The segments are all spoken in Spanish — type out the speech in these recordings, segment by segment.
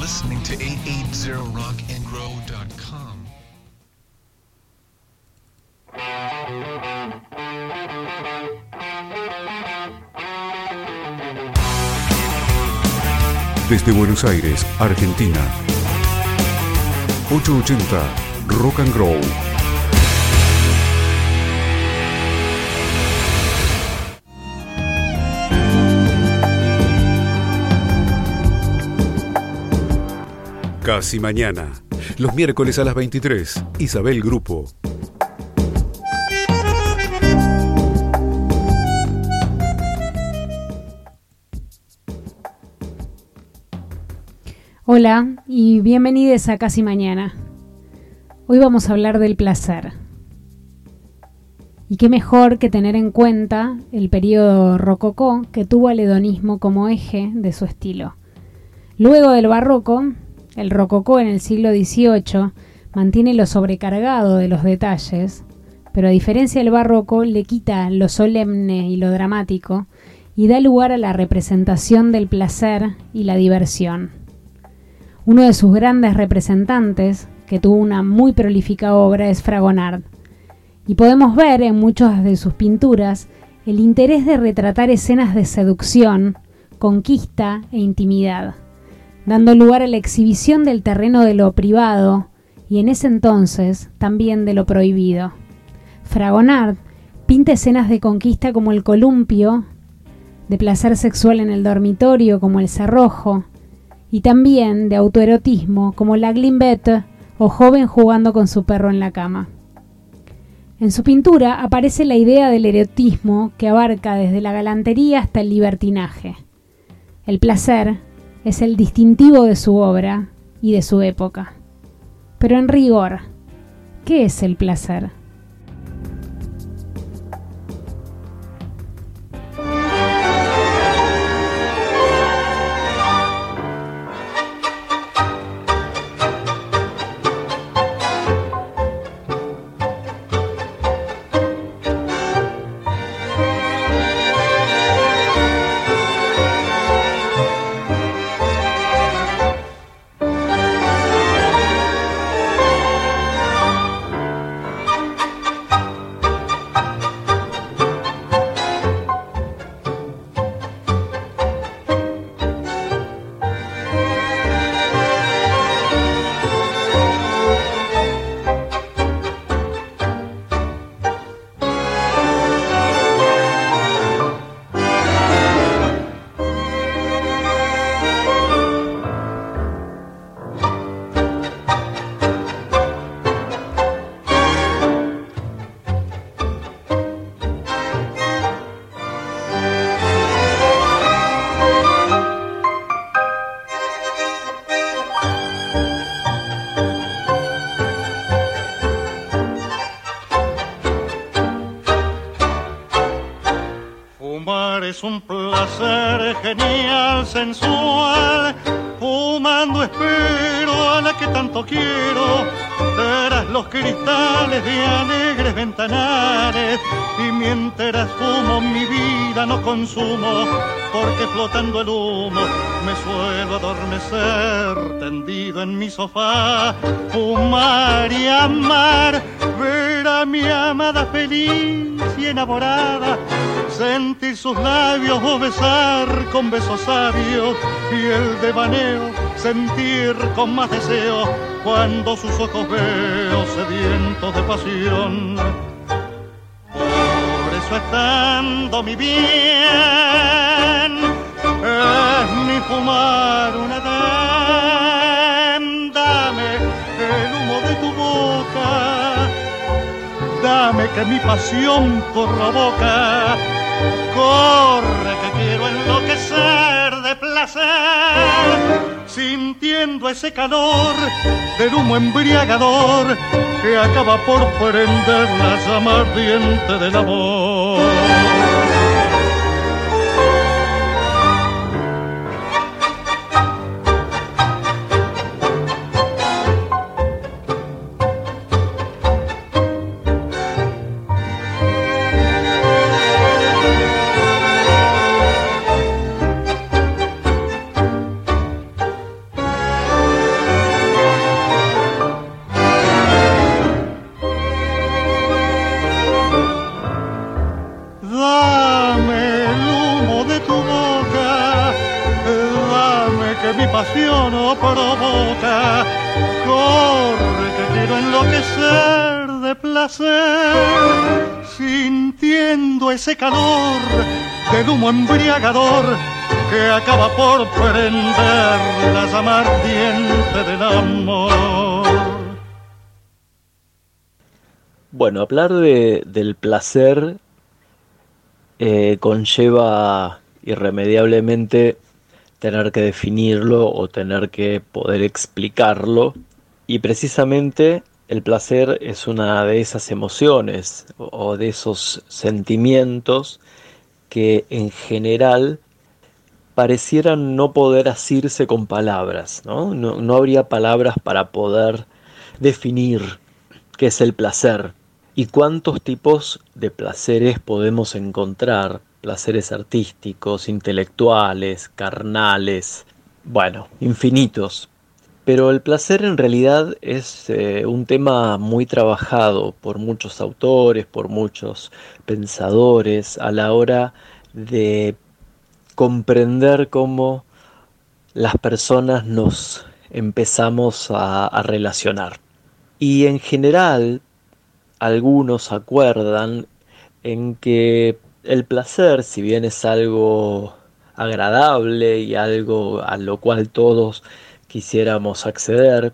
listening to 880rockandgrow.com. Desde Buenos Aires, Argentina. 880 Rock and Grow. Casi mañana. Los miércoles a las 23. Isabel Grupo. Hola y bienvenidos a Casi Mañana. Hoy vamos a hablar del placer. Y qué mejor que tener en cuenta el periodo rococó que tuvo al hedonismo como eje de su estilo. Luego del barroco, el rococó en el siglo XVIII mantiene lo sobrecargado de los detalles, pero a diferencia del barroco le quita lo solemne y lo dramático y da lugar a la representación del placer y la diversión. Uno de sus grandes representantes, que tuvo una muy prolífica obra, es Fragonard, y podemos ver en muchas de sus pinturas el interés de retratar escenas de seducción, conquista e intimidad dando lugar a la exhibición del terreno de lo privado y en ese entonces también de lo prohibido. Fragonard pinta escenas de conquista como el columpio, de placer sexual en el dormitorio como el cerrojo, y también de autoerotismo como la glimbette o joven jugando con su perro en la cama. En su pintura aparece la idea del erotismo que abarca desde la galantería hasta el libertinaje. El placer es el distintivo de su obra y de su época. Pero en rigor, ¿qué es el placer? Consumo, porque flotando el humo me suelo adormecer tendido en mi sofá, fumar y amar, ver a mi amada feliz y enamorada sentir sus labios o besar con besos sabios y el devaneo sentir con más deseo cuando sus ojos veo sedientos de pasión. Por eso estando mi bien, es mi fumar una edad. Dame el humo de tu boca, dame que mi pasión provoca Corre que quiero enloquecer de placer, sintiendo ese calor del humo embriagador que acaba por prender la llama ardiente del amor. Ese calor del humo embriagador que acaba por prender la llama ardiente del amor. Bueno, hablar de, del placer eh, conlleva irremediablemente tener que definirlo o tener que poder explicarlo y precisamente el placer es una de esas emociones o de esos sentimientos que en general parecieran no poder asirse con palabras, ¿no? No, no habría palabras para poder definir qué es el placer y cuántos tipos de placeres podemos encontrar, placeres artísticos, intelectuales, carnales, bueno, infinitos. Pero el placer en realidad es eh, un tema muy trabajado por muchos autores, por muchos pensadores a la hora de comprender cómo las personas nos empezamos a, a relacionar. Y en general algunos acuerdan en que el placer, si bien es algo agradable y algo a lo cual todos quisiéramos acceder,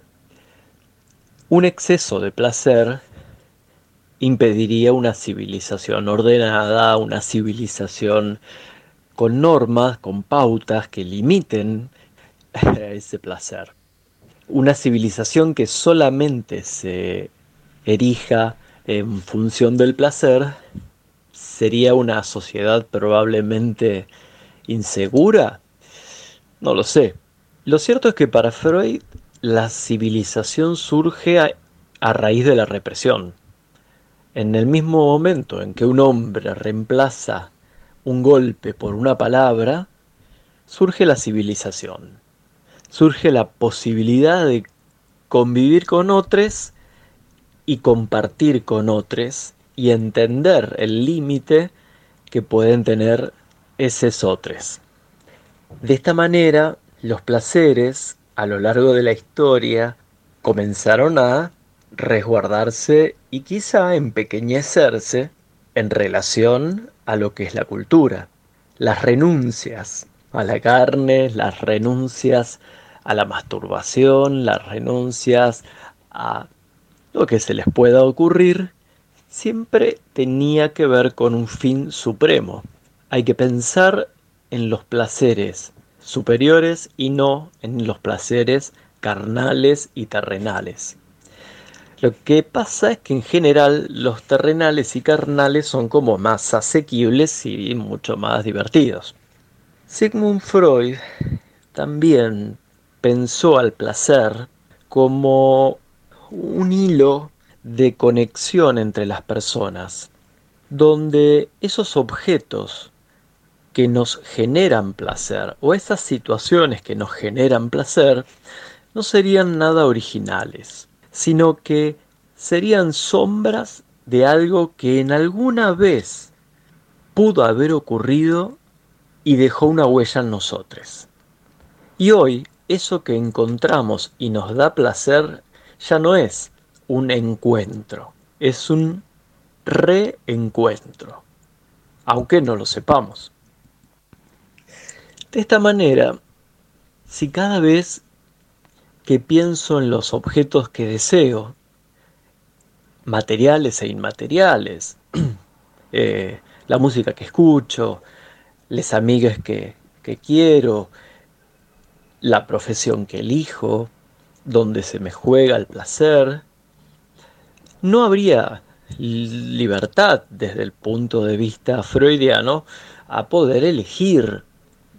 un exceso de placer impediría una civilización ordenada, una civilización con normas, con pautas que limiten ese placer. Una civilización que solamente se erija en función del placer, sería una sociedad probablemente insegura. No lo sé. Lo cierto es que para Freud la civilización surge a, raíz de la represión. En el mismo momento en que un hombre reemplaza un golpe por una palabra, surge la civilización. Surge la posibilidad de convivir con otros y compartir con otros y entender el límite que pueden tener esos otros. De esta manera, los placeres a lo largo de la historia comenzaron a resguardarse y quizá empequeñecerse en relación a lo que es la cultura. Las renuncias a la carne, las renuncias a la masturbación, las renuncias a lo que se les pueda ocurrir, siempre tenía que ver con un fin supremo. Hay que pensar en los placeres superiores y no en los placeres carnales y terrenales. Lo que pasa es que en general los terrenales y carnales son como más asequibles y mucho más divertidos. Sigmund Freud también pensó al placer como un hilo de conexión entre las personas, donde esos objetos que nos generan placer o esas situaciones que nos generan placer no serían nada originales, sino que serían sombras de algo que en alguna vez pudo haber ocurrido y dejó una huella en nosotros. Y hoy eso que encontramos y nos da placer ya no es un encuentro, es un reencuentro, aunque no lo sepamos. De esta manera, si cada vez que pienso en los objetos que deseo, materiales e inmateriales, eh, la música que escucho, las amigas que, que quiero, la profesión que elijo, donde se me juega el placer, no habría libertad desde el punto de vista freudiano a poder elegir,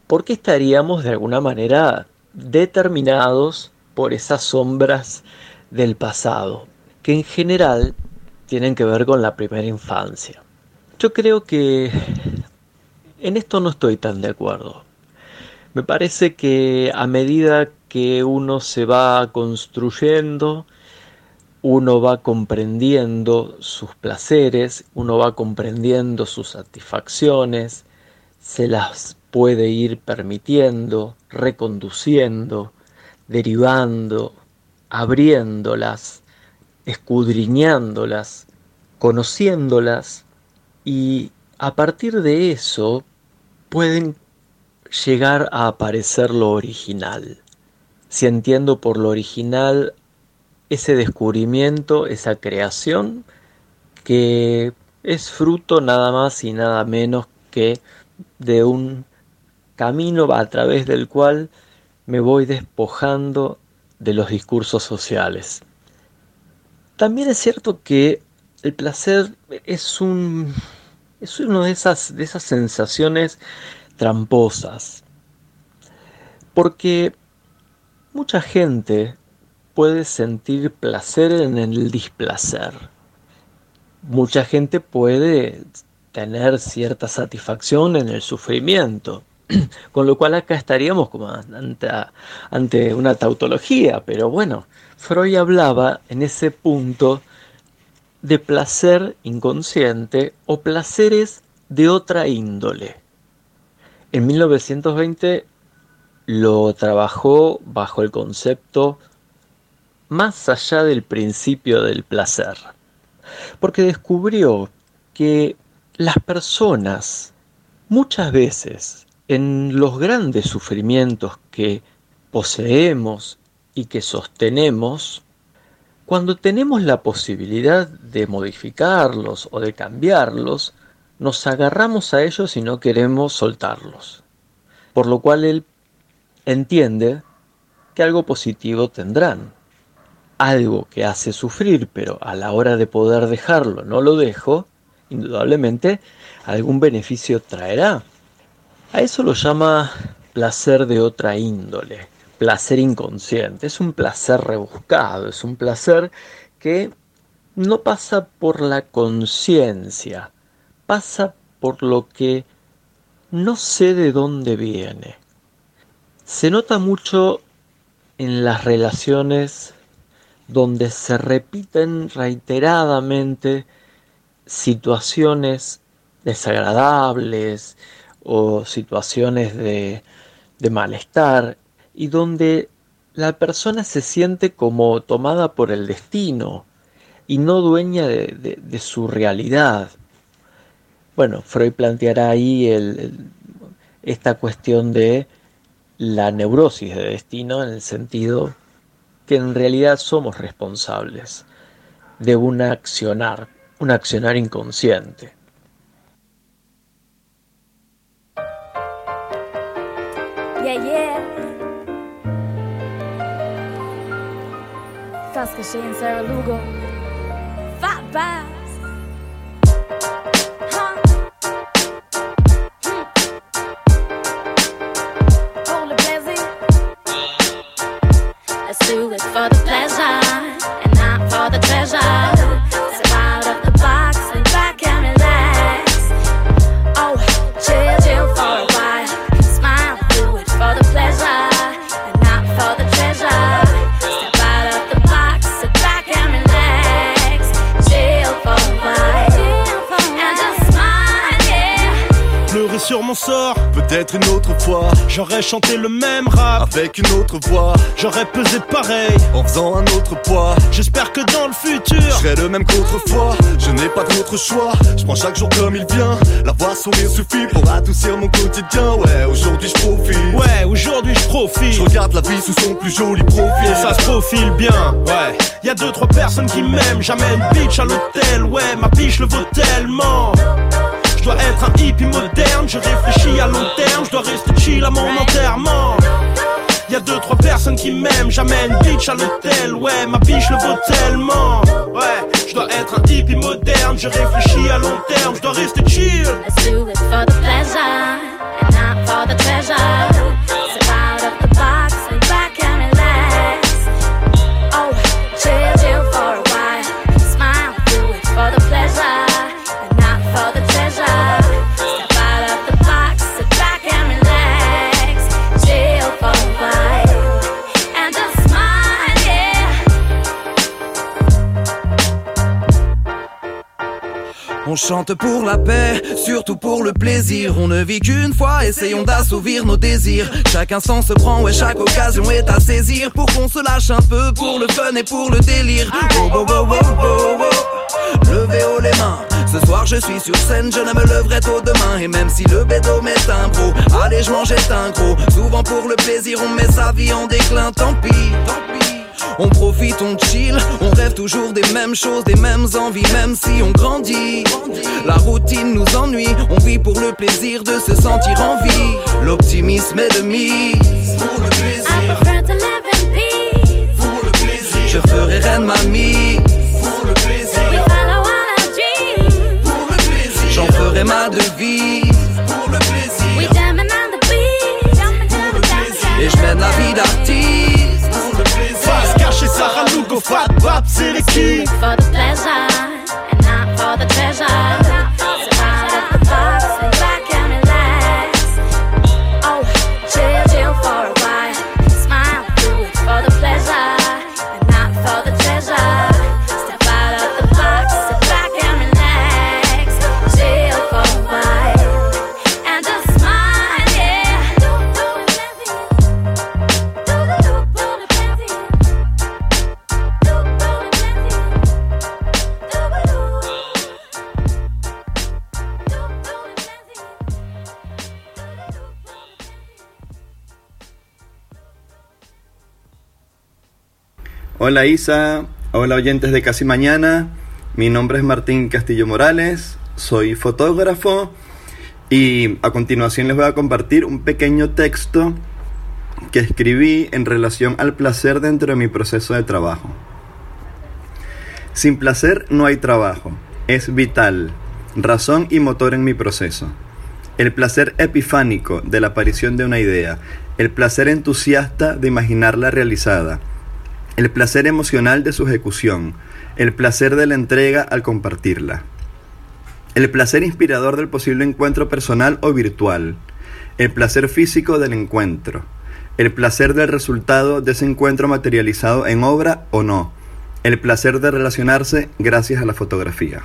porque estaríamos de alguna manera determinados por esas sombras del pasado, que en general tienen que ver con la primera infancia. Yo creo que en esto no estoy tan de acuerdo. Me parece que a medida que uno se va construyendo, uno va comprendiendo sus placeres, uno va comprendiendo sus satisfacciones, se las puede ir permitiendo, reconduciendo, derivando, abriéndolas, escudriñándolas, conociéndolas y a partir de eso pueden llegar a aparecer lo original. Si entiendo por lo original ese descubrimiento, esa creación, que es fruto nada más y nada menos que de un camino a través del cual me voy despojando de los discursos sociales. También es cierto que el placer es un es una de esas, de esas sensaciones tramposas. Porque mucha gente puede sentir placer en el displacer. Mucha gente puede tener cierta satisfacción en el sufrimiento. Con lo cual acá estaríamos como ante, ante una tautología, pero bueno, Freud hablaba en ese punto de placer inconsciente o placeres de otra índole. En 1920 lo trabajó bajo el concepto más allá del principio del placer, porque descubrió que las personas muchas veces en los grandes sufrimientos que poseemos y que sostenemos, cuando tenemos la posibilidad de modificarlos o de cambiarlos, nos agarramos a ellos y no queremos soltarlos. Por lo cual él entiende que algo positivo tendrán. Algo que hace sufrir, pero a la hora de poder dejarlo no lo dejo, indudablemente algún beneficio traerá. A eso lo llama placer de otra índole placer inconsciente, es un placer rebuscado, es un placer que no pasa por la conciencia, pasa por lo que no sé de dónde viene. Se nota mucho en las relaciones donde se repiten reiteradamente situaciones desagradables o situaciones de, de malestar y donde la persona se siente como tomada por el destino y no dueña de, su realidad. Bueno, Freud planteará ahí esta cuestión de la neurosis de destino en el sentido que en realidad somos responsables de un accionar, un accionar inconsciente. Fast geschehen, Sarah Lugo. Fat Bass. Let's do it for the pleasure mon sort. Peut-être une autre fois, j'aurais chanté le même rap avec une autre voix. J'aurais pesé pareil en faisant un autre poids. J'espère que dans le futur, je serai le même qu'autrefois. Je n'ai pas d'autre choix, je prends chaque jour comme il vient. La voix sourire suffit pour adoucir mon quotidien. Ouais, aujourd'hui je profite. Ouais, aujourd'hui je profite. Je regarde la vie sous son plus joli profil. Et ça se profile bien, ouais. Y a deux trois personnes qui m'aiment, jamais une bitch à l'hôtel. Ouais, ma biche le vaut tellement dois être un hippie moderne, je réfléchis à long terme, je dois rester chill à mon enterrement. Y'a deux trois personnes qui m'aiment, j'amène bitch à l'hôtel, ouais ma biche le vaut tellement. Ouais, je dois être un hippie moderne, je réfléchis à long terme, je dois rester chill. Chante pour la paix, surtout pour le plaisir. On ne vit qu'une fois, essayons d'assouvir nos désirs. Chaque instant se prend, ouais, chaque occasion est à saisir. Pour qu'on se lâche un peu, pour le fun et pour le délire. Oh, oh, oh, oh, Levez haut les mains. Ce soir je suis sur scène, je ne me leverai tôt demain Et même si le bédo m'est un gros, allez je mange un gros Souvent pour le plaisir on met sa vie en déclin, tant pis, tant pis on profite, on chill, on rêve toujours des mêmes choses, des mêmes envies, même si on grandit. La routine nous ennuie, on vit pour le plaisir de se sentir en vie. L'optimisme est de mise pour le plaisir. Pour le plaisir, je ferai reine mamie. Pour le plaisir, pour le plaisir, j'en ferai ma devise. Pour le plaisir, pour le plaisir, et je mène la vie d'artiste. go flop, flop to the key. For the pleasure and not for the treasure. Hola Isa, hola oyentes de Casi Mañana, mi nombre es Martín Castillo Morales, soy fotógrafo y a continuación les voy a compartir un pequeño texto que escribí en relación al placer dentro de mi proceso de trabajo. Sin placer no hay trabajo, es vital, razón y motor en mi proceso. El placer epifánico de la aparición de una idea, el placer entusiasta de imaginarla realizada, el placer emocional de su ejecución, el placer de la entrega al compartirla, el placer inspirador del posible encuentro personal o virtual, el placer físico del encuentro, el placer del resultado de ese encuentro materializado en obra o no, el placer de relacionarse gracias a la fotografía.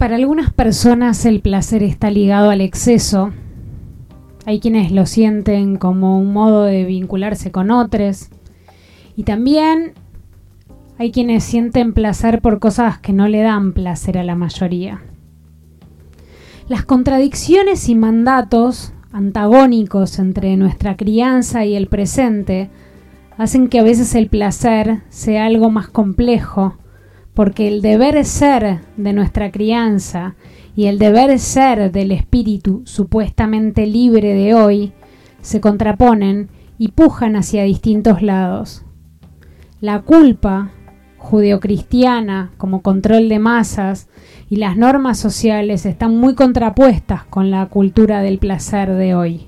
Para algunas personas el placer está ligado al exceso. Hay quienes lo sienten como un modo de vincularse con otros. Y también hay quienes sienten placer por cosas que no le dan placer a la mayoría. Las contradicciones y mandatos antagónicos entre nuestra crianza y el presente hacen que a veces el placer sea algo más complejo, porque el deber ser de nuestra crianza y el deber ser del espíritu supuestamente libre de hoy se contraponen y pujan hacia distintos lados. La culpa judeocristiana como control de masas y las normas sociales están muy contrapuestas con la cultura del placer de hoy.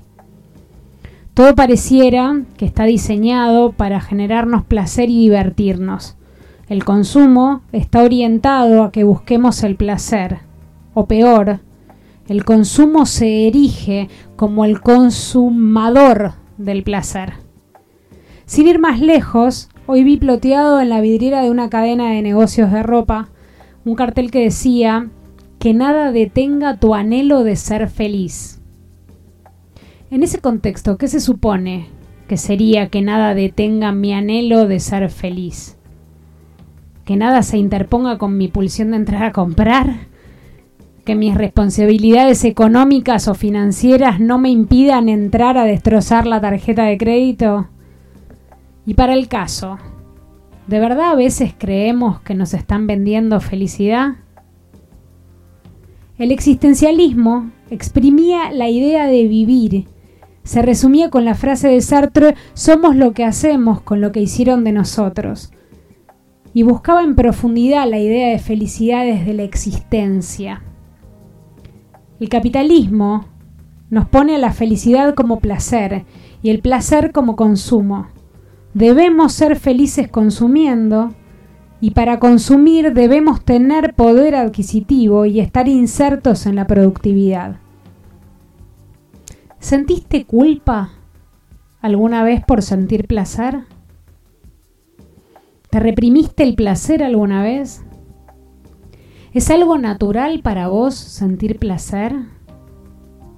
Todo pareciera que está diseñado para generarnos placer y divertirnos. El consumo está orientado a que busquemos el placer, o peor, el consumo se erige como el consumador del placer. Sin ir más lejos, hoy vi ploteado en la vidriera de una cadena de negocios de ropa un cartel que decía que nada detenga tu anhelo de ser feliz. En ese contexto, ¿qué se supone que sería que nada detenga mi anhelo de ser feliz? ¿Que nada se interponga con mi pulsión de entrar a comprar? ¿Que mis responsabilidades económicas o financieras no me impidan entrar a destrozar la tarjeta de crédito? Y para el caso, ¿de verdad a veces creemos que nos están vendiendo felicidad? El existencialismo exprimía la idea de vivir se resumía con la frase de Sartre, somos lo que hacemos con lo que hicieron de nosotros. Y buscaba en profundidad la idea de felicidad desde la existencia. El capitalismo nos pone a la felicidad como placer y el placer como consumo. Debemos ser felices consumiendo y para consumir debemos tener poder adquisitivo y estar insertos en la productividad. ¿Sentiste culpa alguna vez por sentir placer? ¿Te reprimiste el placer alguna vez? ¿Es algo natural para vos sentir placer?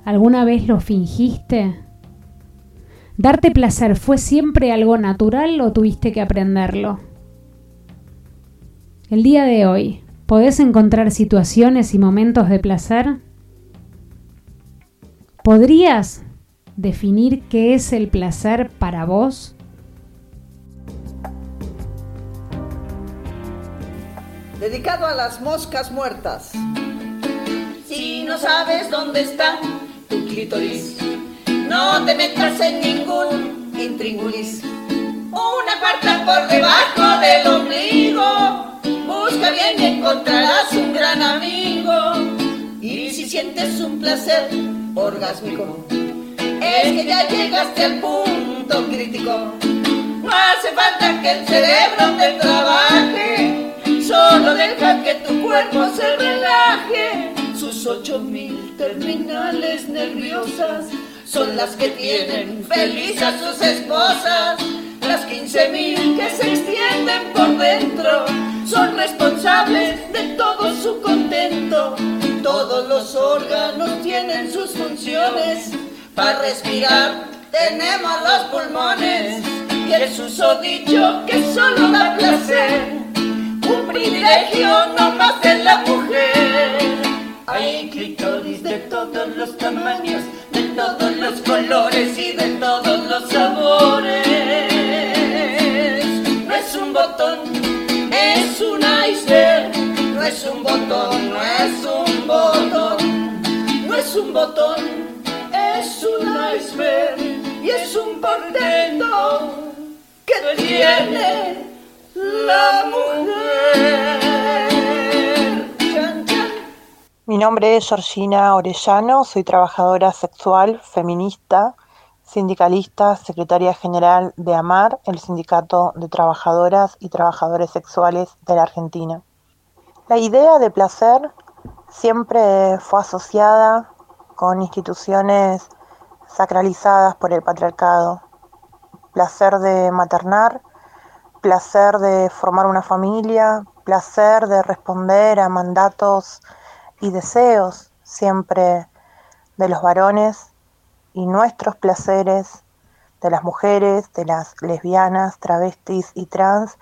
¿Alguna vez lo fingiste? ¿Darte placer fue siempre algo natural o tuviste que aprenderlo? El día de hoy, ¿podés encontrar situaciones y momentos de placer? ¿Podrías definir qué es el placer para vos? Dedicado a las moscas muertas. Si no sabes dónde está tu clítoris, no te metas en ningún intríngulis. Una cuarta por debajo del ombligo. Busca bien y encontrarás un gran amigo. Y si sientes un placer orgásmico. Es que ya llegaste al punto crítico. No hace falta que el cerebro te trabaje, solo deja que tu cuerpo se relaje. Sus ocho mil terminales nerviosas son las que tienen feliz a sus esposas. Las quince mil que se extienden por dentro son responsables de todo su contento todos los órganos tienen sus funciones. Para respirar tenemos los pulmones. Y el dicho que solo da placer. Un privilegio no más de la mujer. Hay clitoris de todos los tamaños, de todos los colores y de todos los sabores. No es un botón, es un iceberg. No es un botón, no es un botón, no es un botón, es un iceberg y es un portento que tiene la mujer. Mi nombre es Georgina Orellano, soy trabajadora sexual, feminista, sindicalista, secretaria general de AMAR, el Sindicato de Trabajadoras y Trabajadores Sexuales de la Argentina. La idea de placer siempre fue asociada con instituciones sacralizadas por el patriarcado. Placer de maternar, placer de formar una familia, placer de responder a mandatos y deseos siempre de los varones y nuestros placeres de las mujeres, de las lesbianas, travestis y trans,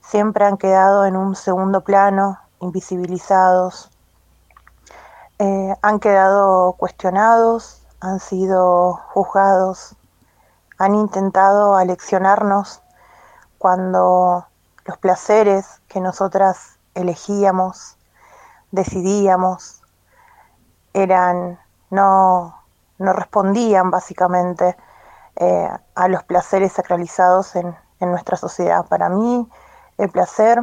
siempre han quedado en un segundo plano, invisibilizados, eh, han quedado cuestionados, han sido juzgados, han intentado aleccionarnos cuando los placeres que nosotras elegíamos, decidíamos, eran, no, no respondían básicamente eh, a los placeres sacralizados en, en, nuestra sociedad. Para mí el placer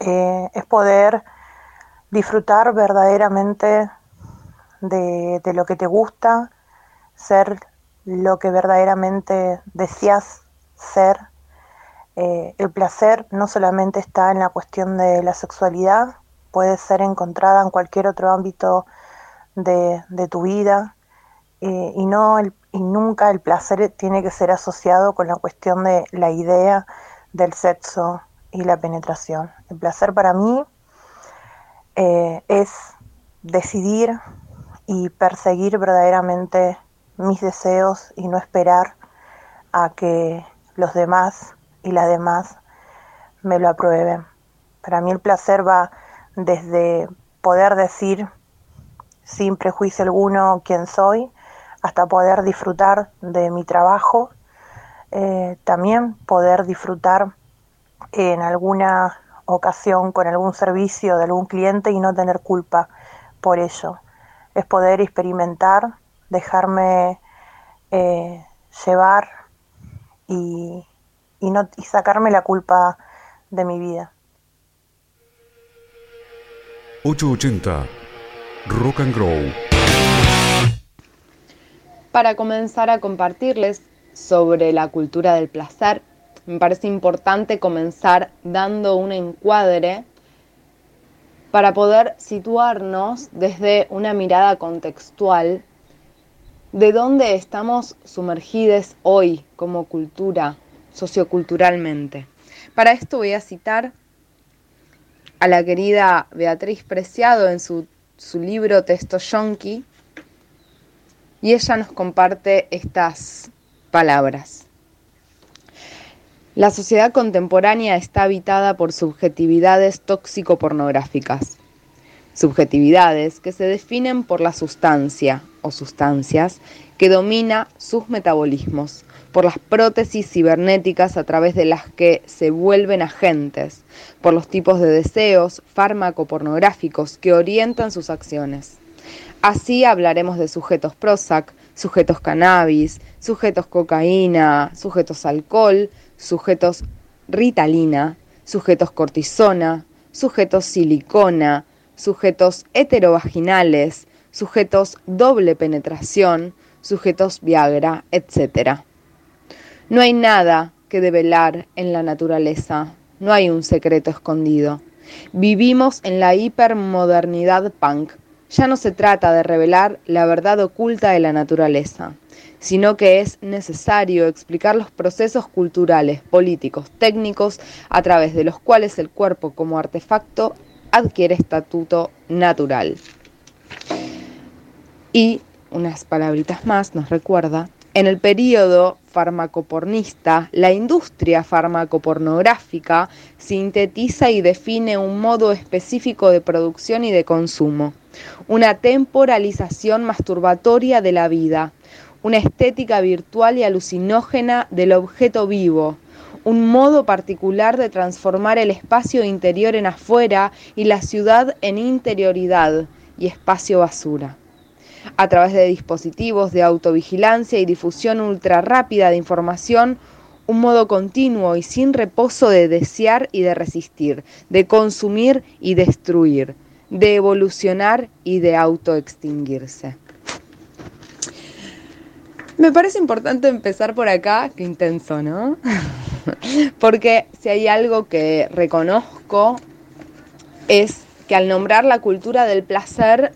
eh, es poder disfrutar verdaderamente de, de, lo que te gusta, ser lo que verdaderamente deseas ser. Eh, el placer no solamente está en la cuestión de la sexualidad, puede ser encontrada en cualquier otro ámbito de, tu vida eh, y, no y nunca el placer tiene que ser asociado con la cuestión de la idea del sexo y la penetración. El placer para mí eh, es decidir y perseguir verdaderamente mis deseos y no esperar a que los demás y las demás me lo aprueben. Para mí el placer va desde poder decir sin prejuicio alguno quién soy, hasta poder disfrutar de mi trabajo, eh, también poder disfrutar en alguna ocasión con algún servicio de algún cliente y no tener culpa por ello. Es poder experimentar, dejarme eh, llevar y, y, no, y sacarme la culpa de mi vida. 880 Rock and Grow. Para comenzar a compartirles sobre la cultura del placer, me parece importante comenzar dando un encuadre para poder situarnos desde una mirada contextual de dónde estamos sumergidos hoy como cultura, socioculturalmente. Para esto voy a citar a la querida Beatriz Preciado en su, su libro Testo Yonki, y ella nos comparte estas palabras. La sociedad contemporánea está habitada por subjetividades tóxico-pornográficas. Subjetividades que se definen por la sustancia o sustancias que domina sus metabolismos, por las prótesis cibernéticas a través de las que se vuelven agentes, por los tipos de deseos fármaco-pornográficos que orientan sus acciones. Así hablaremos de sujetos Prozac, sujetos cannabis, sujetos cocaína, sujetos alcohol, sujetos ritalina, sujetos cortisona, sujetos silicona, sujetos heterovaginales, sujetos doble penetración, sujetos Viagra, etc. No hay nada que develar en la naturaleza, no hay un secreto escondido. Vivimos en la hipermodernidad punk, ya no se trata de revelar la verdad oculta de la naturaleza, sino que es necesario explicar los procesos culturales, políticos, técnicos, a través de los cuales el cuerpo como artefacto adquiere estatuto natural. Y unas palabritas más nos recuerda, en el periodo farmacopornista, la industria farmacopornográfica sintetiza y define un modo específico de producción y de consumo una temporalización masturbatoria de la vida, una estética virtual y alucinógena del objeto vivo, un modo particular de transformar el espacio interior en afuera y la ciudad en interioridad y espacio basura. A través de dispositivos de autovigilancia y difusión ultra rápida de información, un modo continuo y sin reposo de desear y de resistir, de consumir y destruir, de evolucionar y de autoextinguirse. Me parece importante empezar por acá, qué intenso, ¿no? Porque si hay algo que reconozco es que al nombrar la cultura del placer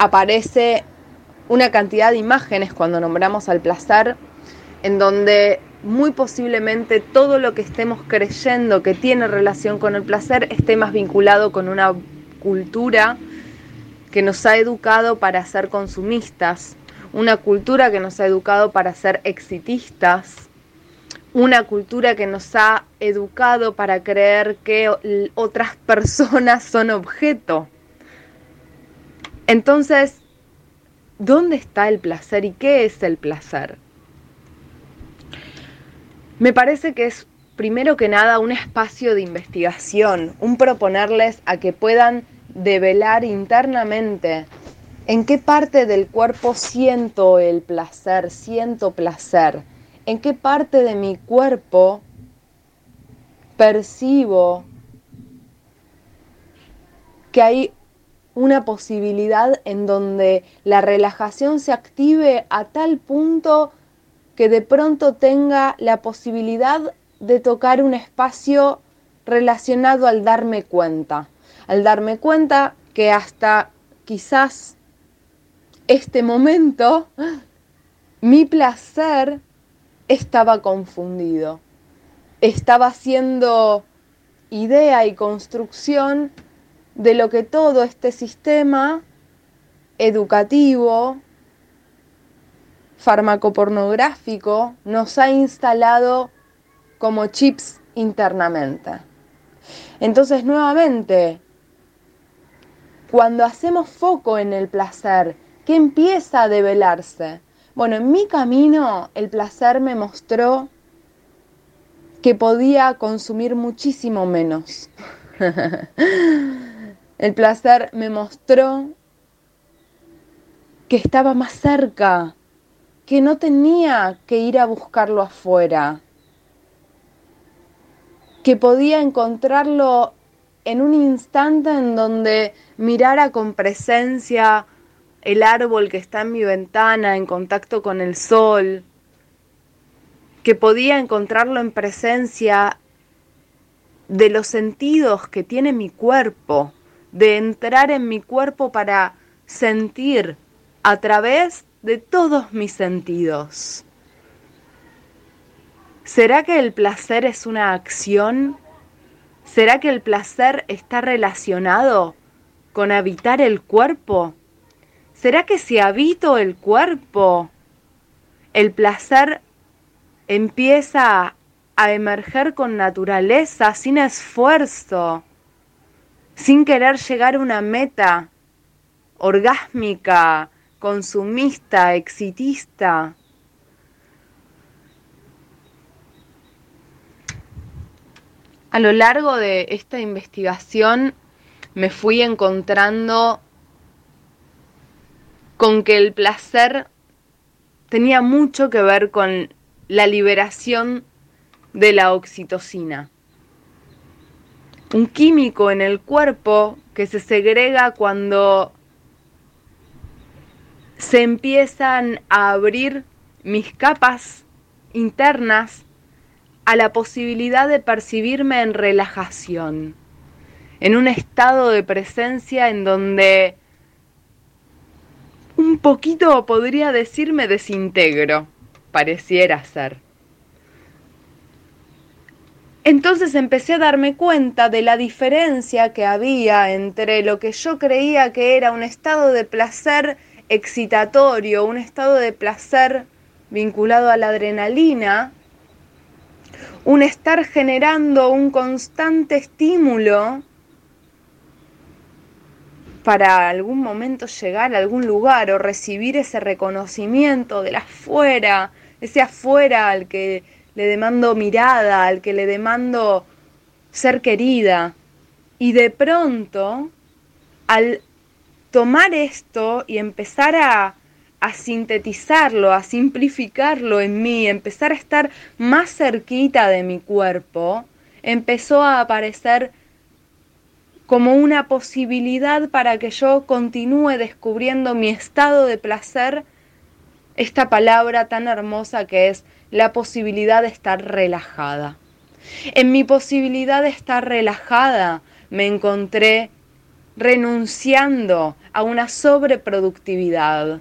aparece una cantidad de imágenes cuando nombramos al placer en donde muy posiblemente todo lo que estemos creyendo que tiene relación con el placer esté más vinculado con una cultura que nos ha educado para ser consumistas, una cultura que nos ha educado para ser exitistas, una cultura que nos ha educado para creer que otras personas son objeto. Entonces, ¿dónde está el placer y qué es el placer? Me parece que es primero que nada un espacio de investigación, un proponerles a que puedan develar internamente en qué parte del cuerpo siento el placer, siento placer, en qué parte de mi cuerpo percibo que hay una posibilidad en donde la relajación se active a tal punto que de pronto tenga la posibilidad de tocar un espacio relacionado al darme cuenta, al darme cuenta que hasta quizás este momento mi placer estaba confundido, estaba haciendo idea y construcción de lo que todo este sistema educativo, farmacopornográfico, nos ha instalado como chips internamente. Entonces, nuevamente, cuando hacemos foco en el placer, ¿qué empieza a develarse? Bueno, en mi camino el placer me mostró que podía consumir muchísimo menos. el placer me mostró que estaba más cerca, que no tenía que ir a buscarlo afuera, que podía encontrarlo en un instante en donde mirara con presencia el árbol que está en mi ventana en contacto con el sol, que podía encontrarlo en presencia de los sentidos que tiene mi cuerpo, de entrar en mi cuerpo para sentir a través de todos mis sentidos. ¿Será que el placer es una acción? ¿Será que el placer está relacionado con habitar el cuerpo? ¿Será que si habito el cuerpo, el placer empieza a emerger con naturaleza, sin esfuerzo, sin querer llegar a una meta orgásmica, consumista, exitista? A lo largo de esta investigación me fui encontrando con que el placer tenía mucho que ver con la liberación de la oxitocina, un químico en el cuerpo que se segrega cuando se empiezan a abrir mis capas internas a la posibilidad de percibirme en relajación, en un estado de presencia en donde un poquito podría decirme desintegro, pareciera ser. Entonces empecé a darme cuenta de la diferencia que había entre lo que yo creía que era un estado de placer excitatorio, un estado de placer vinculado a la adrenalina, un estar generando un constante estímulo para algún momento llegar a algún lugar o recibir ese reconocimiento del afuera, ese afuera al que le demando mirada, al que le demando ser querida. Y de pronto, al tomar esto y empezar a a sintetizarlo, a simplificarlo en mí, empezar a estar más cerquita de mi cuerpo, empezó a aparecer como una posibilidad para que yo continúe descubriendo mi estado de placer, esta palabra tan hermosa que es la posibilidad de estar relajada. En mi posibilidad de estar relajada me encontré renunciando a una sobreproductividad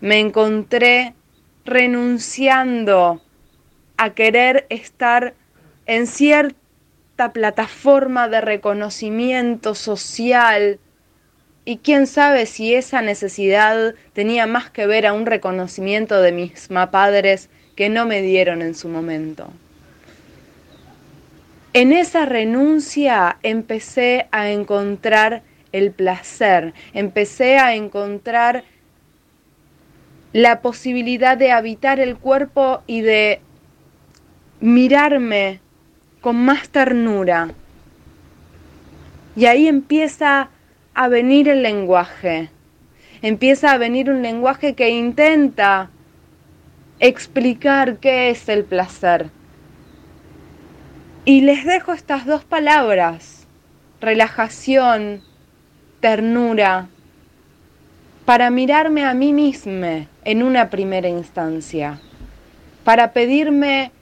me encontré renunciando a querer estar en cierta plataforma de reconocimiento social Y quién sabe si esa necesidad tenía más que ver a un reconocimiento de mis padres que no me dieron en su momento. En esa renuncia empecé a encontrar el placer, empecé a encontrar la posibilidad de habitar el cuerpo y de mirarme con más ternura. Y ahí empieza a venir el lenguaje, empieza a venir un lenguaje que intenta explicar qué es el placer. Y les dejo estas dos palabras, relajación, ternura, para mirarme a mí misma en una primera instancia, para pedirme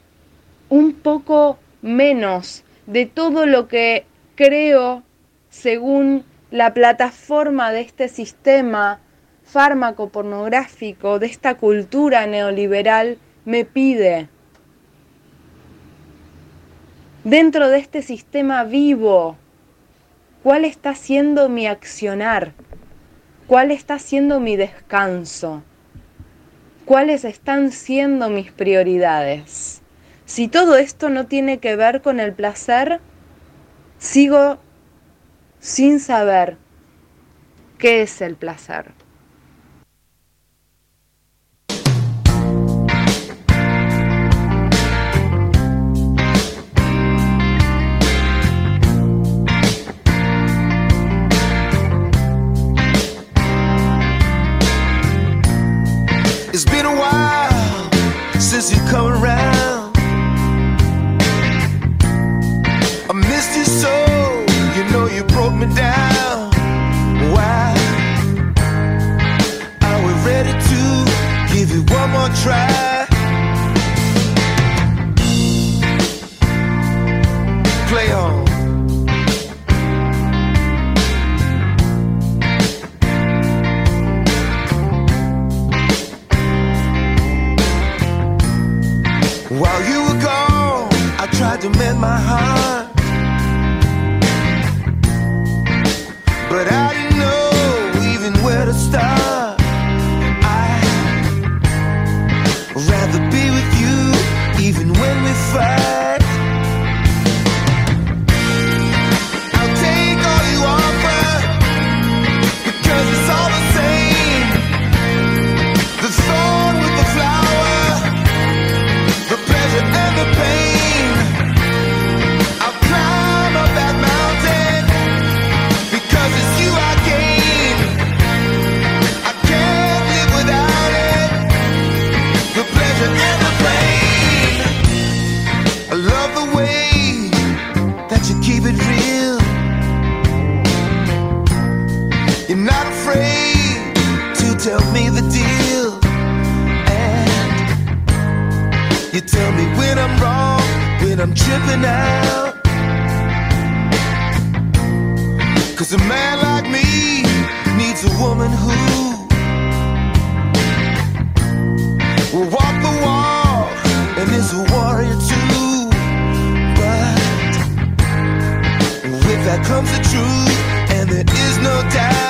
un poco menos de todo lo que creo según la plataforma de este sistema fármaco pornográfico, de esta cultura neoliberal, me pide. Dentro de este sistema vivo, ¿cuál está siendo mi accionar? ¿Cuál está siendo mi descanso? ¿Cuáles están siendo mis prioridades? Si todo esto no tiene que ver con el placer, sigo sin saber qué es el placer. That comes the truth, and there is no doubt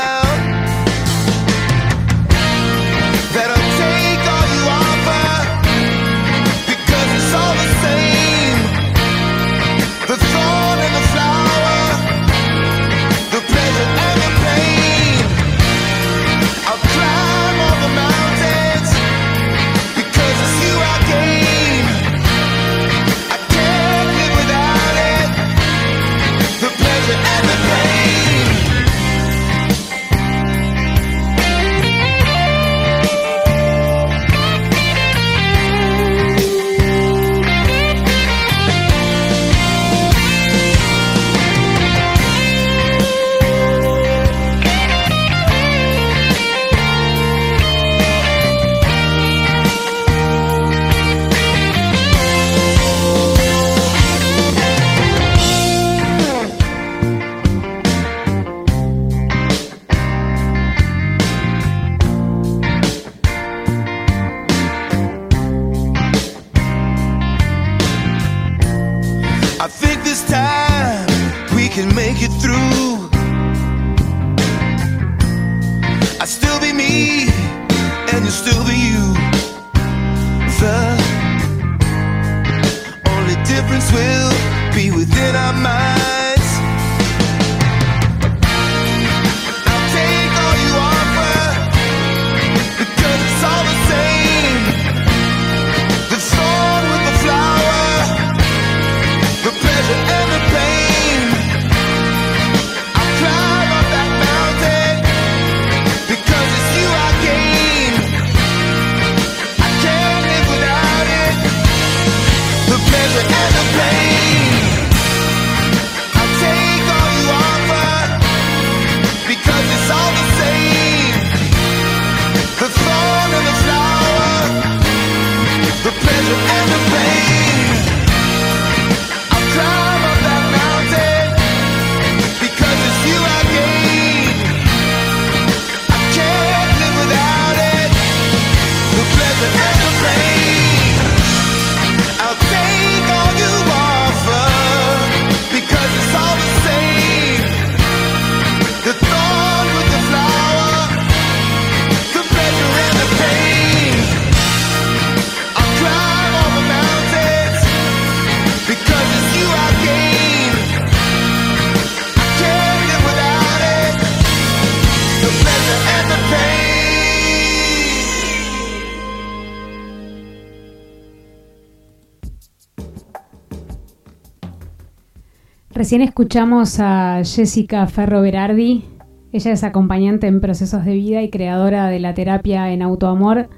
Recién escuchamos a Jessica Ferro Berardi. Ella es acompañante en procesos de vida y creadora de la terapia en autoamor.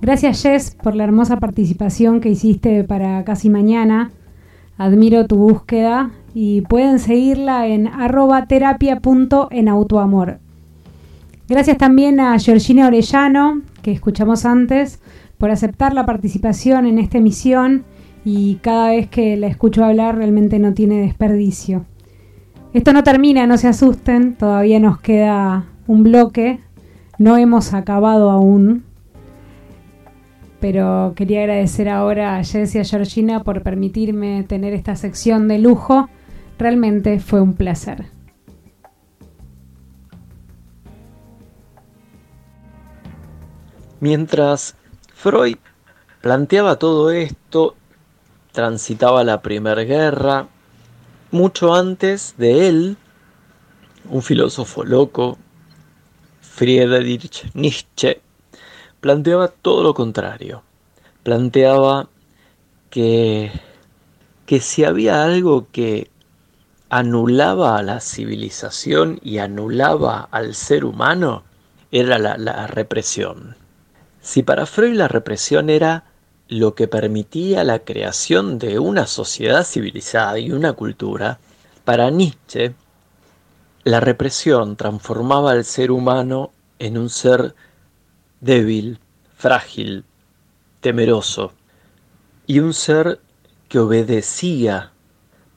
Gracias Jess por la hermosa participación que hiciste para Casi Mañana. Admiro tu búsqueda y pueden seguirla en arroba terapia.enautoamor. Gracias también a Georgina Orellano, que escuchamos antes, por aceptar la participación en esta emisión y cada vez que la escucho hablar realmente no tiene desperdicio. Esto no termina, no se asusten, todavía nos queda un bloque, no hemos acabado aún, pero quería agradecer ahora a Jess y a Georgina por permitirme tener esta sección de lujo, realmente fue un placer. Mientras Freud planteaba todo esto, transitaba la Primera Guerra, mucho antes de él, un filósofo loco, Friedrich Nietzsche, planteaba todo lo contrario. Planteaba que, que si había algo que anulaba a la civilización y anulaba al ser humano, era la, la represión. Si para Freud la represión era lo que permitía la creación de una sociedad civilizada y una cultura, para Nietzsche, la represión transformaba al ser humano en un ser débil, frágil, temeroso, y un ser que obedecía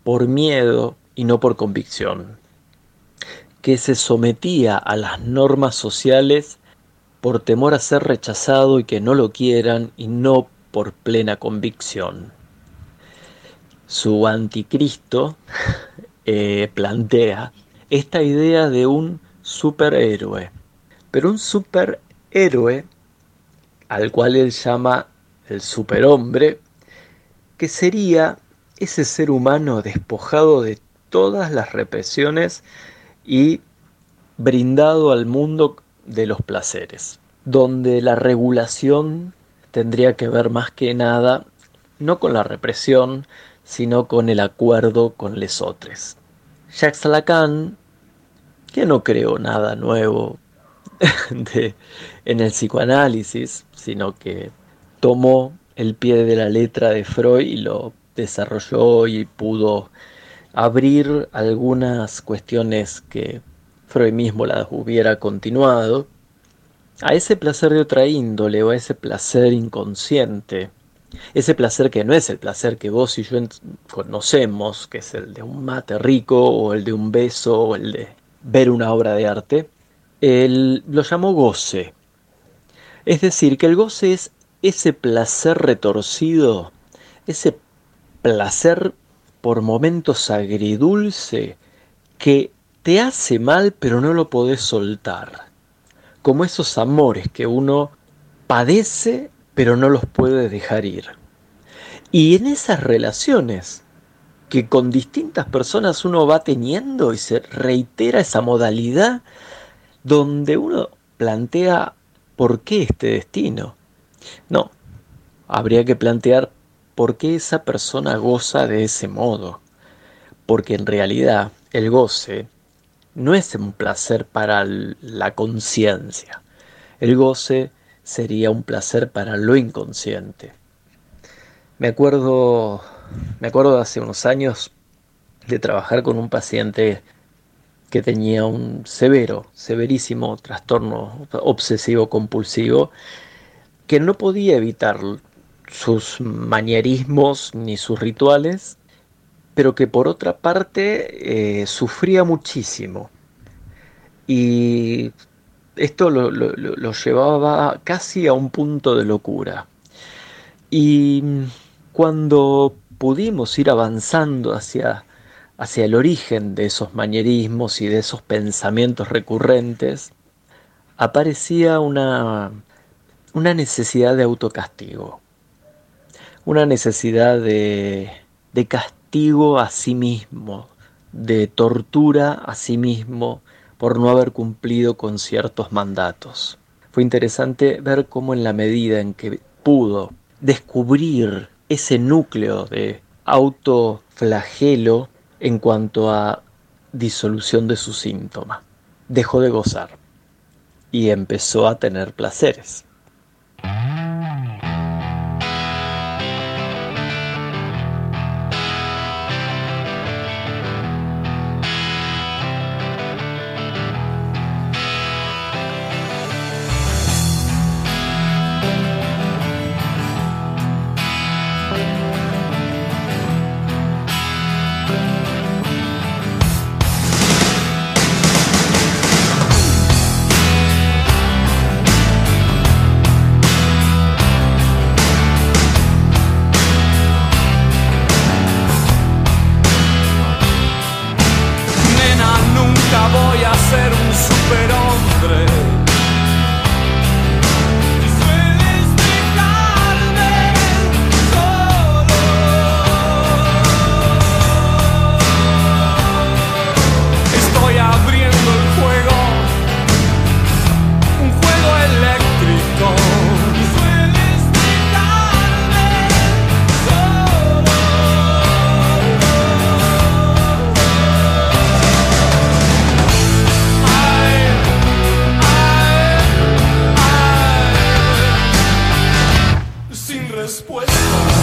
por miedo y no por convicción, que se sometía a las normas sociales por temor a ser rechazado y que no lo quieran y no por plena convicción. Su anticristo eh, plantea esta idea de un superhéroe, pero un superhéroe al cual él llama el superhombre, que sería ese ser humano despojado de todas las represiones y brindado al mundo de los placeres, donde la regulación tendría que ver más que nada no con la represión, sino con el acuerdo con les otros. Jacques Lacan, que no creó nada nuevo en el psicoanálisis, sino que tomó el pie de la letra de Freud y lo desarrolló y pudo abrir algunas cuestiones que Freud mismo las hubiera continuado, a ese placer de otra índole o a ese placer inconsciente, ese placer que no es el placer que vos y yo conocemos, que es el de un mate rico o el de un beso o el de ver una obra de arte, él lo llamó goce. Es decir, que el goce es ese placer retorcido, ese placer por momentos agridulce que te hace mal pero no lo podés soltar. Como esos amores que uno padece pero no los puede dejar ir. Y en esas relaciones que con distintas personas uno va teniendo y se reitera esa modalidad donde uno plantea por qué este destino. No, habría que plantear por qué esa persona goza de ese modo. Porque en realidad el goce no es un placer para la conciencia. El goce sería un placer para lo inconsciente. Me acuerdo, me acuerdo hace unos años de trabajar con un paciente que tenía un severo, severísimo trastorno obsesivo compulsivo que no podía evitar sus manierismos ni sus rituales, pero que por otra parte eh, sufría muchísimo. Y esto lo, llevaba casi a un punto de locura. Y cuando pudimos ir avanzando hacia, hacia el origen de esos manierismos y de esos pensamientos recurrentes, aparecía una, una necesidad de autocastigo, una necesidad de, de castigo a sí mismo, de tortura a sí mismo por no haber cumplido con ciertos mandatos. Fue interesante ver cómo en la medida en que pudo descubrir ese núcleo de autoflagelo en cuanto a disolución de su síntoma, dejó de gozar y empezó a tener placeres. después.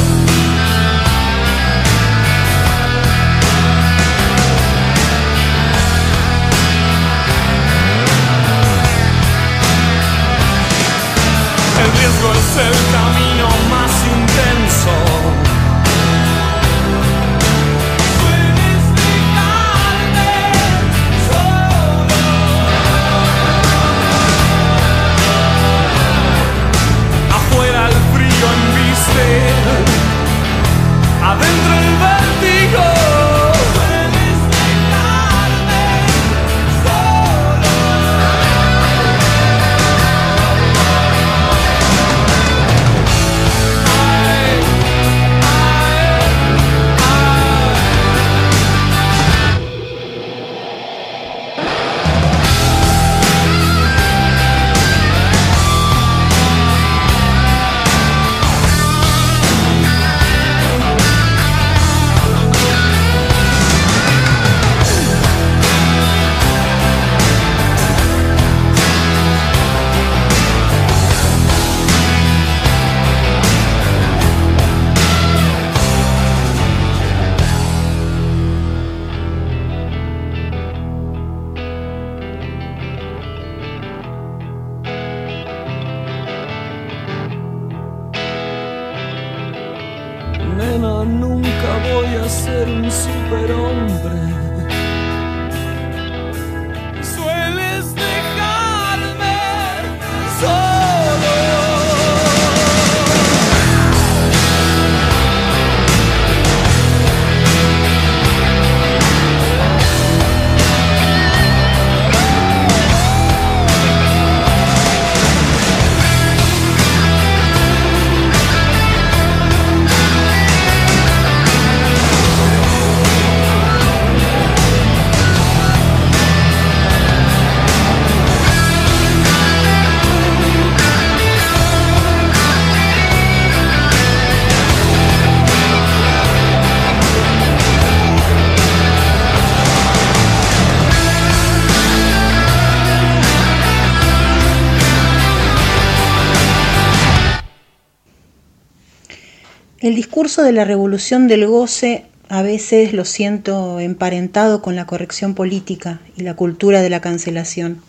El discurso de la revolución del goce a veces lo siento emparentado con la corrección política y la cultura de la cancelación.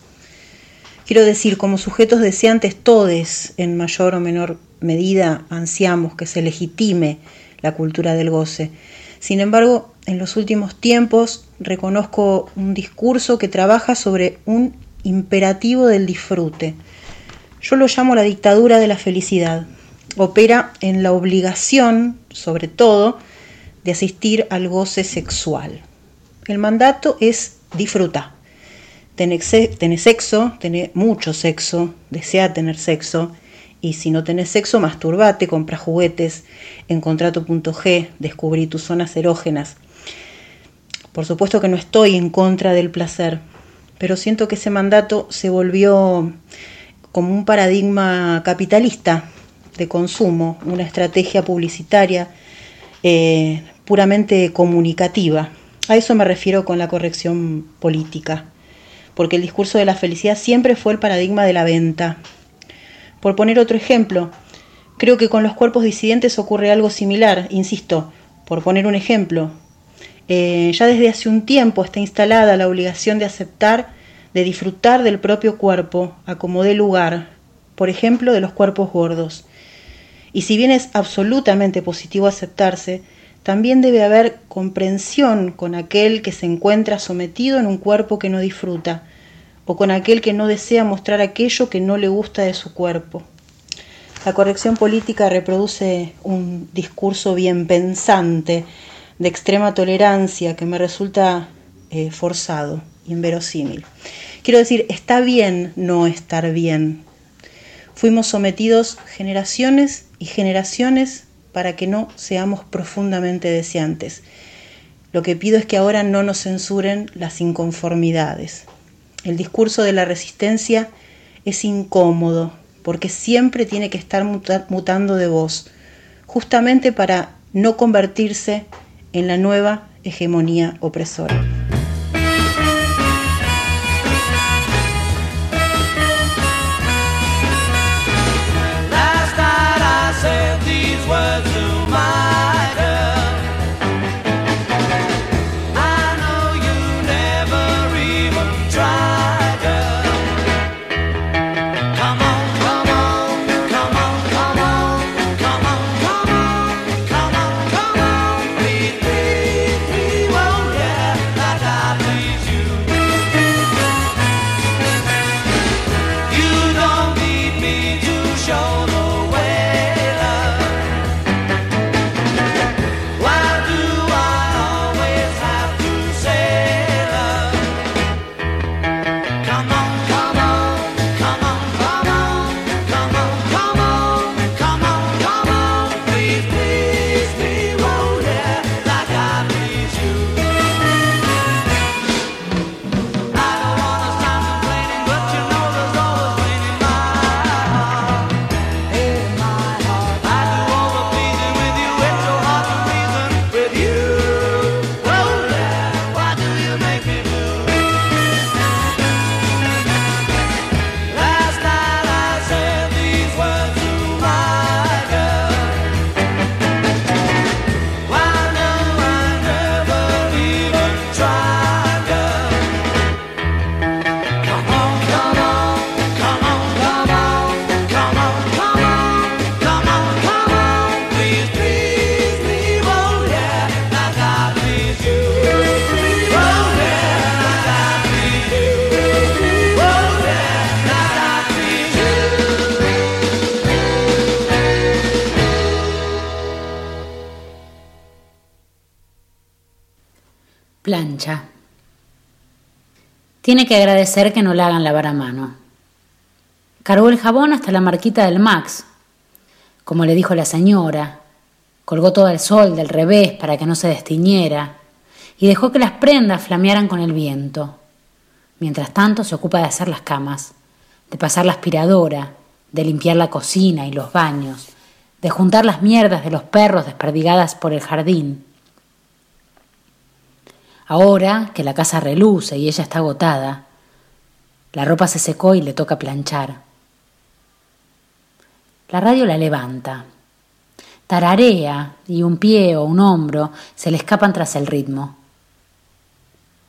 Quiero decir, como sujetos deseantes todes, en mayor o menor medida, ansiamos que se legitime la cultura del goce. Sin embargo, en los últimos tiempos reconozco un discurso que trabaja sobre un imperativo del disfrute. Yo lo llamo la dictadura de la felicidad. Opera en la obligación, sobre todo, de asistir al goce sexual. El mandato es disfrutar. Tenés sexo, tenés mucho sexo, desea tener sexo, y si no tenés sexo, masturbate, compra juguetes, encontrá tu punto G, descubrí tus zonas erógenas. Por supuesto que no estoy en contra del placer, pero siento que ese mandato se volvió como un paradigma capitalista de consumo, una estrategia publicitaria eh, puramente comunicativa. A eso me refiero con la corrección política, porque el discurso de la felicidad siempre fue el paradigma de la venta. Por poner otro ejemplo, creo que con los cuerpos disidentes ocurre algo similar, insisto, por poner un ejemplo. Eh, ya desde hace un tiempo está instalada la obligación de aceptar, de disfrutar del propio cuerpo, a como lugar, por ejemplo, de los cuerpos gordos. Y si bien es absolutamente positivo aceptarse, también debe haber comprensión con aquel que se encuentra sometido en un cuerpo que no disfruta, o con aquel que no desea mostrar aquello que no le gusta de su cuerpo. La corrección política reproduce un discurso bien pensante, de extrema tolerancia, que me resulta eh, forzado, inverosímil. Quiero decir, está bien no estar bien. Fuimos sometidos generaciones y generaciones para que no seamos profundamente deseantes. Lo que pido es que ahora no nos censuren las inconformidades. El discurso de la resistencia es incómodo porque siempre tiene que estar mutando de voz, justamente para no convertirse en la nueva hegemonía opresora. Tiene que agradecer que no la hagan lavar a mano. Cargó el jabón hasta la marquita del Max, como le dijo la señora. Colgó todo el sol del revés para que no se destiñera y dejó que las prendas flamearan con el viento. Mientras tanto se ocupa de hacer las camas, de pasar la aspiradora, de limpiar la cocina y los baños, de juntar las mierdas de los perros desperdigadas por el jardín, Ahora que la casa reluce y ella está agotada, la ropa se secó y le toca planchar. La radio la levanta. Tararea y un pie o un hombro se le escapan tras el ritmo.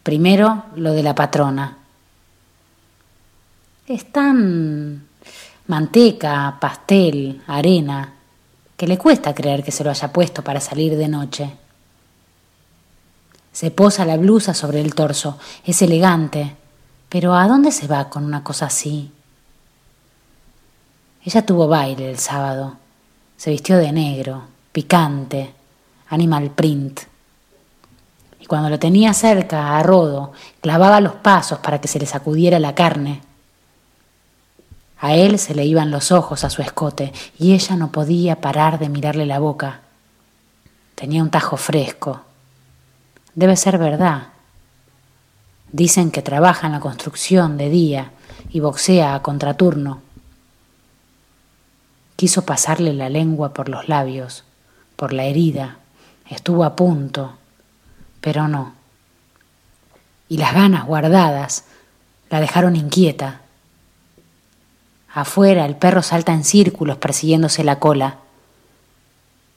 Primero lo de la patrona. Es tan manteca, pastel, arena, que le cuesta creer que se lo haya puesto para salir de noche. Se posa la blusa sobre el torso, es elegante, pero ¿a dónde se va con una cosa así? Ella tuvo baile el sábado, se vistió de negro, picante, animal print. Y cuando lo tenía cerca, a rodo, clavaba los pasos para que se le sacudiera la carne. A él se le iban los ojos a su escote y ella no podía parar de mirarle la boca. Tenía un tajo fresco. Debe ser verdad. Dicen que trabaja en la construcción de día y boxea a contraturno. Quiso pasarle la lengua por los labios, por la herida. Estuvo a punto, pero no. Y las ganas guardadas la dejaron inquieta. Afuera el perro salta en círculos persiguiéndose la cola.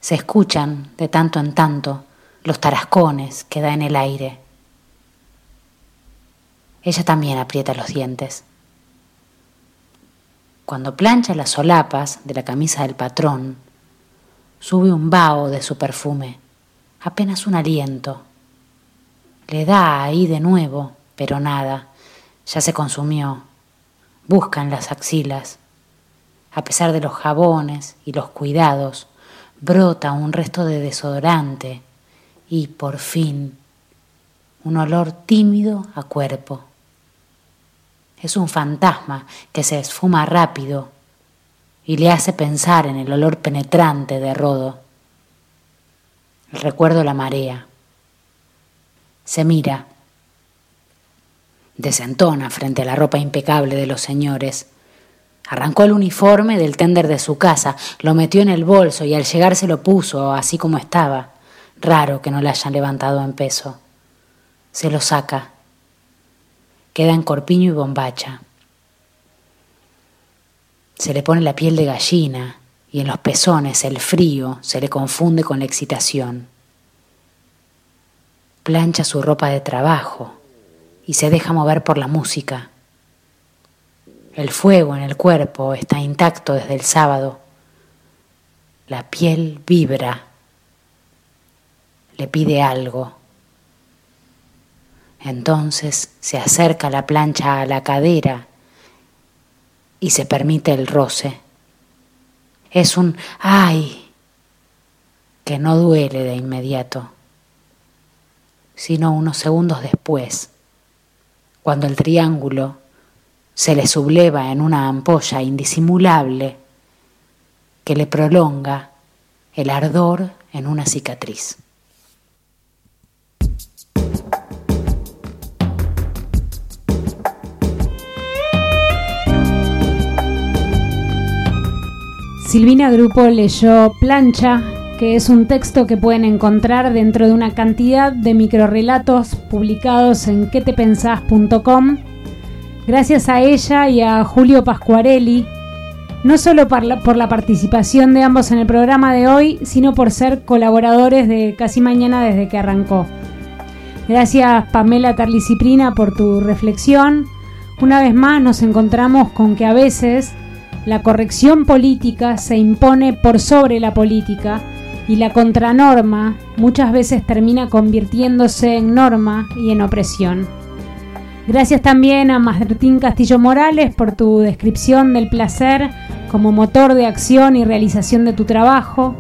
Se escuchan, de tanto en tanto, los tarascones que da en el aire. Ella también aprieta los dientes. Cuando plancha las solapas de la camisa del patrón, sube un vaho de su perfume, apenas un aliento. Le da ahí de nuevo, pero nada, ya se consumió. Busca en las axilas. A pesar de los jabones y los cuidados, brota un resto de desodorante y, por fin, un olor tímido a cuerpo. Es un fantasma que se esfuma rápido y le hace pensar en el olor penetrante de Rodo. El recuerdo la marea. Se mira. Desentona frente a la ropa impecable de los señores. Arrancó el uniforme del tender de su casa, lo metió en el bolso y al llegar se lo puso así como estaba. Raro que no le hayan levantado en peso. Se lo saca queda en corpiño y bombacha. Se le pone la piel de gallina y en los pezones el frío se le confunde con la excitación. Plancha su ropa de trabajo y se deja mover por la música. El fuego en el cuerpo está intacto desde el sábado. La piel vibra. Le pide algo. Entonces se acerca la plancha a la cadera y se permite el roce. Es un ay que no duele de inmediato, sino unos segundos después, cuando el triángulo se le subleva en una ampolla indisimulable que le prolonga el ardor en una cicatriz. Silvina Grupo leyó Plancha, que es un texto que pueden encontrar dentro de una cantidad de microrelatos publicados en quetepensás.com. Gracias a ella y a Julio Pascuarelli, no solo por la, por la, participación de ambos en el programa de hoy, sino por ser colaboradores de Casi Mañana desde que arrancó. Gracias Pamela Tarliciprina por tu reflexión. Una vez más nos encontramos con que a veces la corrección política se impone por sobre la política y la contranorma muchas veces termina convirtiéndose en norma y en opresión. Gracias también a Martín Castillo Morales por tu descripción del placer como motor de acción y realización de tu trabajo.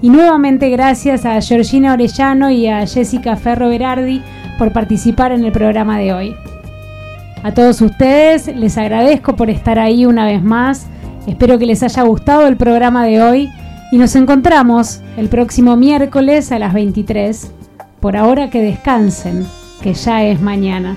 Y nuevamente gracias a Georgina Orellano y a Jessica Ferro Berardi por participar en el programa de hoy. A todos ustedes les agradezco por estar ahí una vez más Espero que les haya gustado el programa de hoy y nos encontramos el próximo miércoles a las 23. Por ahora que descansen, que ya es mañana.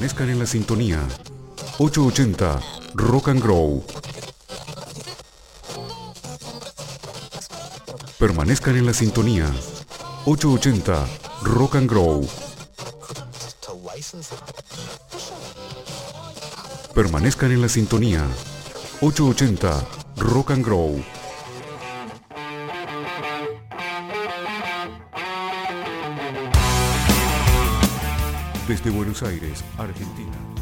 Permanezcan en la sintonía. 880 Rock and Grow. Permanezcan en la sintonía. 880 Rock and Grow. Permanezcan en la sintonía. 880 Rock and Grow. desde Buenos Aires, Argentina.